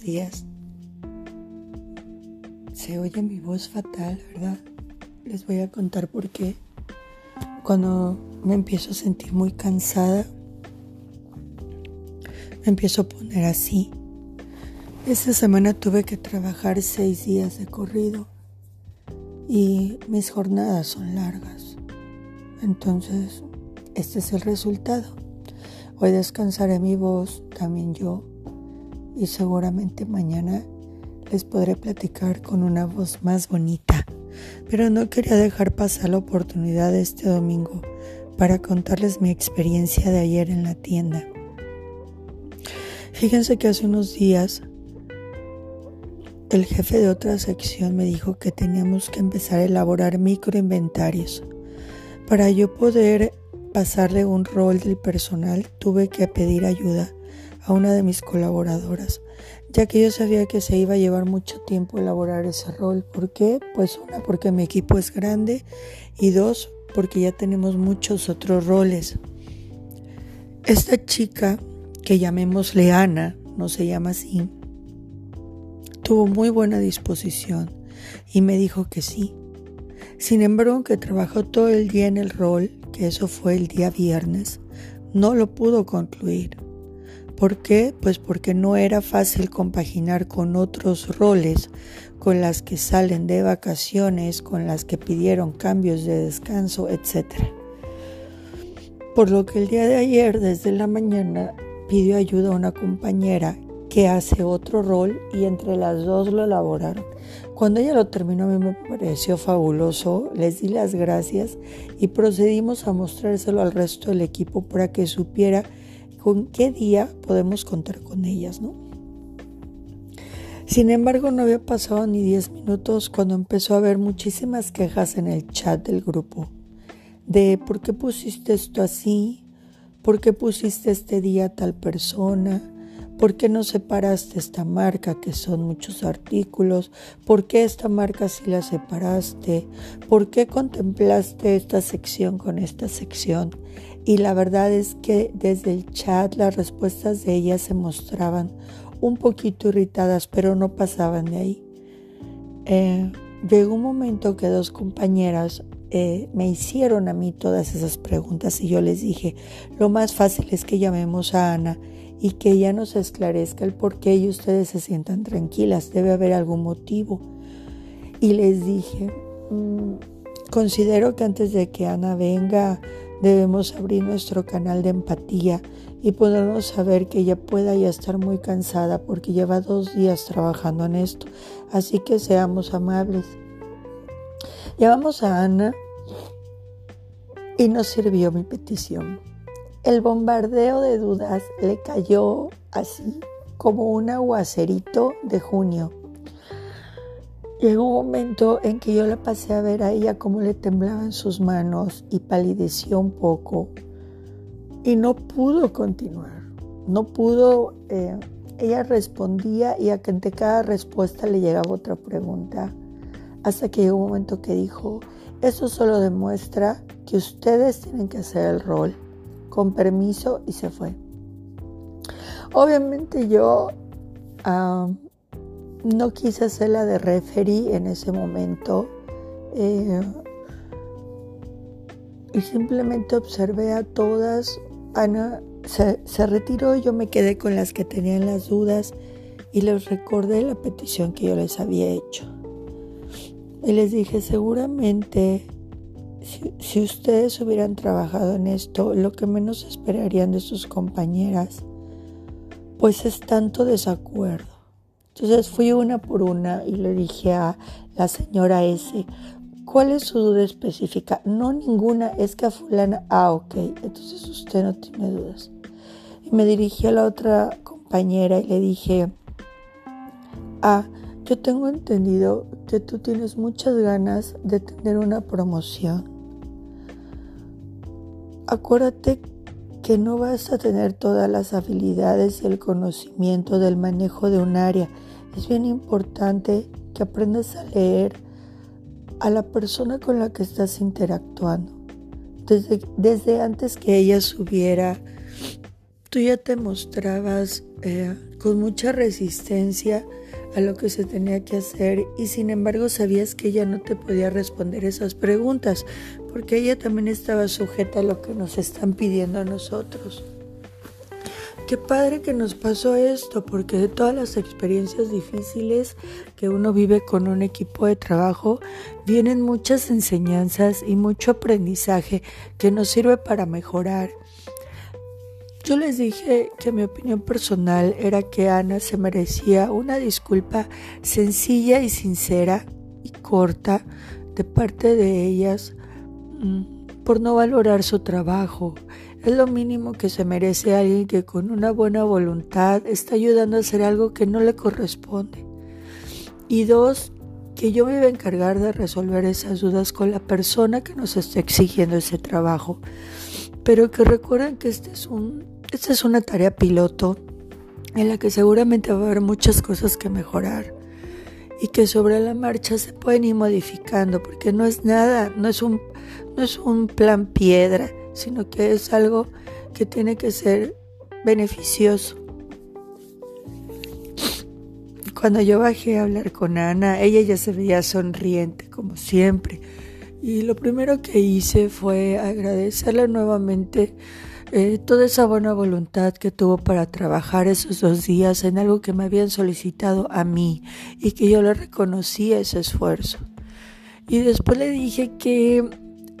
días. Se oye mi voz fatal, ¿verdad? Les voy a contar por qué. Cuando me empiezo a sentir muy cansada, me empiezo a poner así. Esta semana tuve que trabajar seis días de corrido y mis jornadas son largas. Entonces, este es el resultado. Hoy descansaré mi voz, también yo y seguramente mañana les podré platicar con una voz más bonita. Pero no quería dejar pasar la oportunidad de este domingo para contarles mi experiencia de ayer en la tienda. Fíjense que hace unos días el jefe de otra sección me dijo que teníamos que empezar a elaborar microinventarios. Para yo poder pasarle un rol del personal tuve que pedir ayuda a una de mis colaboradoras, ya que yo sabía que se iba a llevar mucho tiempo elaborar ese rol. ¿Por qué? Pues una, porque mi equipo es grande y dos, porque ya tenemos muchos otros roles. Esta chica, que llamémosle Ana, no se llama así, tuvo muy buena disposición y me dijo que sí. Sin embargo, aunque trabajó todo el día en el rol, que eso fue el día viernes, no lo pudo concluir. ¿Por qué? Pues porque no era fácil compaginar con otros roles, con las que salen de vacaciones, con las que pidieron cambios de descanso, etc. Por lo que el día de ayer, desde la mañana, pidió ayuda a una compañera que hace otro rol y entre las dos lo elaboraron. Cuando ella lo terminó a mí me pareció fabuloso, les di las gracias y procedimos a mostrárselo al resto del equipo para que supiera con qué día podemos contar con ellas, ¿no? Sin embargo, no había pasado ni 10 minutos cuando empezó a haber muchísimas quejas en el chat del grupo de por qué pusiste esto así, por qué pusiste este día a tal persona, por qué no separaste esta marca que son muchos artículos, por qué esta marca sí la separaste, por qué contemplaste esta sección con esta sección. Y la verdad es que desde el chat las respuestas de ellas se mostraban un poquito irritadas, pero no pasaban de ahí. Eh, un momento que dos compañeras eh, me hicieron a mí todas esas preguntas y yo les dije, lo más fácil es que llamemos a Ana y que ella nos esclarezca el por qué y ustedes se sientan tranquilas, debe haber algún motivo. Y les dije, mm, considero que antes de que Ana venga, Debemos abrir nuestro canal de empatía y podernos saber que ella pueda ya estar muy cansada porque lleva dos días trabajando en esto. Así que seamos amables. Llevamos a Ana y nos sirvió mi petición. El bombardeo de dudas le cayó así como un aguacerito de junio. Llegó un momento en que yo la pasé a ver a ella cómo le temblaban sus manos y palideció un poco y no pudo continuar. No pudo, eh, ella respondía y ante cada respuesta le llegaba otra pregunta. Hasta que llegó un momento que dijo, eso solo demuestra que ustedes tienen que hacer el rol. Con permiso y se fue. Obviamente yo ah, no quise hacer la de referee en ese momento. Eh, y simplemente observé a todas. Ana se, se, retiró, yo me quedé con las que tenían las dudas y les recordé la petición que yo les había hecho. Y les dije, seguramente si, si ustedes hubieran trabajado en esto, lo que menos esperarían de sus compañeras, pues es tanto desacuerdo entonces fui una por una y le dije a la señora S, ¿cuál es su duda específica? No ninguna, es que a fulana, ah, ok, entonces usted no tiene dudas. Y me dirigí a la otra compañera y le dije, ah, yo tengo entendido que tú tienes muchas ganas de tener una promoción. Acuérdate que no vas a tener todas las habilidades y el conocimiento del manejo de un área. Es bien importante que aprendas a leer a la persona con la que estás interactuando. Desde, desde antes que ella subiera tú ya te mostrabas eh, con mucha resistencia a lo que se tenía que hacer y sin embargo sabías que ella no te podía responder esas preguntas porque ella también estaba sujeta a lo que nos están pidiendo a nosotros. Qué padre que nos pasó esto, porque de todas las experiencias difíciles que uno vive con un equipo de trabajo, vienen muchas enseñanzas y mucho aprendizaje que nos sirve para mejorar. Yo les dije que mi opinión personal era que Ana se merecía una disculpa sencilla y sincera y corta de parte de ellas mm, por no valorar su trabajo es lo mínimo que se merece alguien que con una buena voluntad está ayudando a hacer algo que no le corresponde. Y dos, que yo me iba a encargar de resolver esas dudas con la persona que nos está exigiendo ese trabajo. Pero que recuerden que este es un, esta es una tarea piloto en la que seguramente va a haber muchas cosas que mejorar y que sobre la marcha se pueden ir modificando porque no es nada, no es un, no es un plan piedra sino que es algo que tiene que ser beneficioso. Cuando yo bajé a hablar con Ana, ella ya se veía sonriente, como siempre. Y lo primero que hice fue agradecerle nuevamente eh, toda esa buena voluntad que tuvo para trabajar esos dos días en algo que me habían solicitado a mí y que yo le reconocía ese esfuerzo. Y después le dije que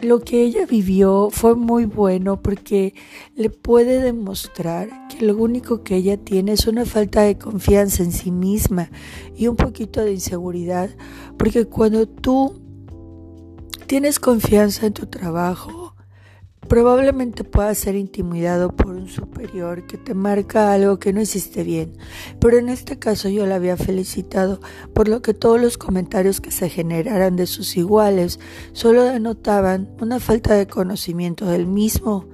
lo que ella vivió fue muy bueno porque le puede demostrar que lo único que ella tiene es una falta de confianza en sí misma y un poquito de inseguridad, porque cuando tú tienes confianza en tu trabajo, Probablemente puedas ser intimidado por un superior que te marca algo que no hiciste bien, pero en este caso yo la había felicitado, por lo que todos los comentarios que se generaran de sus iguales solo denotaban una falta de conocimiento del mismo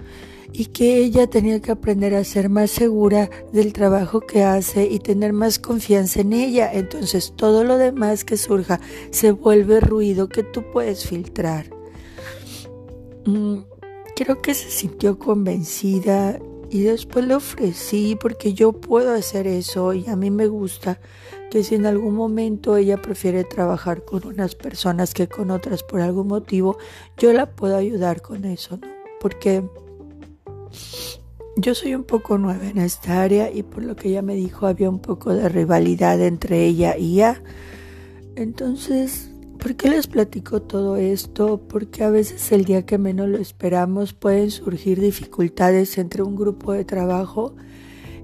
y que ella tenía que aprender a ser más segura del trabajo que hace y tener más confianza en ella. Entonces todo lo demás que surja se vuelve ruido que tú puedes filtrar. Mm, creo que se sintió convencida y después le ofrecí porque yo puedo hacer eso y a mí me gusta que si en algún momento ella prefiere trabajar con unas personas que con otras por algún motivo, yo la puedo ayudar con eso, ¿no? Porque yo soy un poco nueva en esta área y por lo que ella me dijo había un poco de rivalidad entre ella y ella. Entonces ¿Por qué les platico todo esto? Porque a veces el día que menos lo esperamos pueden surgir dificultades entre un grupo de trabajo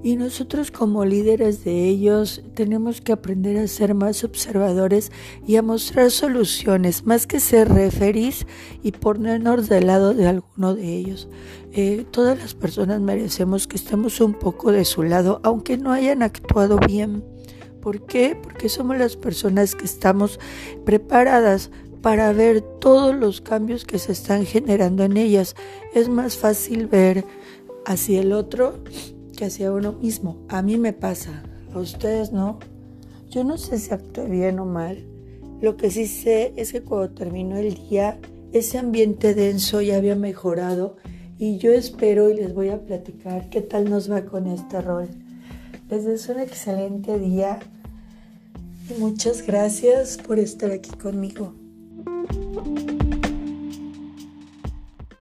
y nosotros como líderes de ellos tenemos que aprender a ser más observadores y a mostrar soluciones, más que ser referís y ponernos del lado de alguno de ellos. Eh, todas las personas merecemos que estemos un poco de su lado, aunque no hayan actuado bien. ¿Por qué? Porque somos las personas que estamos preparadas para ver todos los cambios que se están generando en ellas. Es más fácil ver hacia el otro que hacia uno mismo. A mí me pasa, a ustedes no. Yo no sé si actué bien o mal. Lo que sí sé es que cuando terminó el día, ese ambiente denso ya había mejorado y yo espero y les voy a platicar qué tal nos va con este rol. Les deseo un excelente día Muchas gracias por estar aquí conmigo.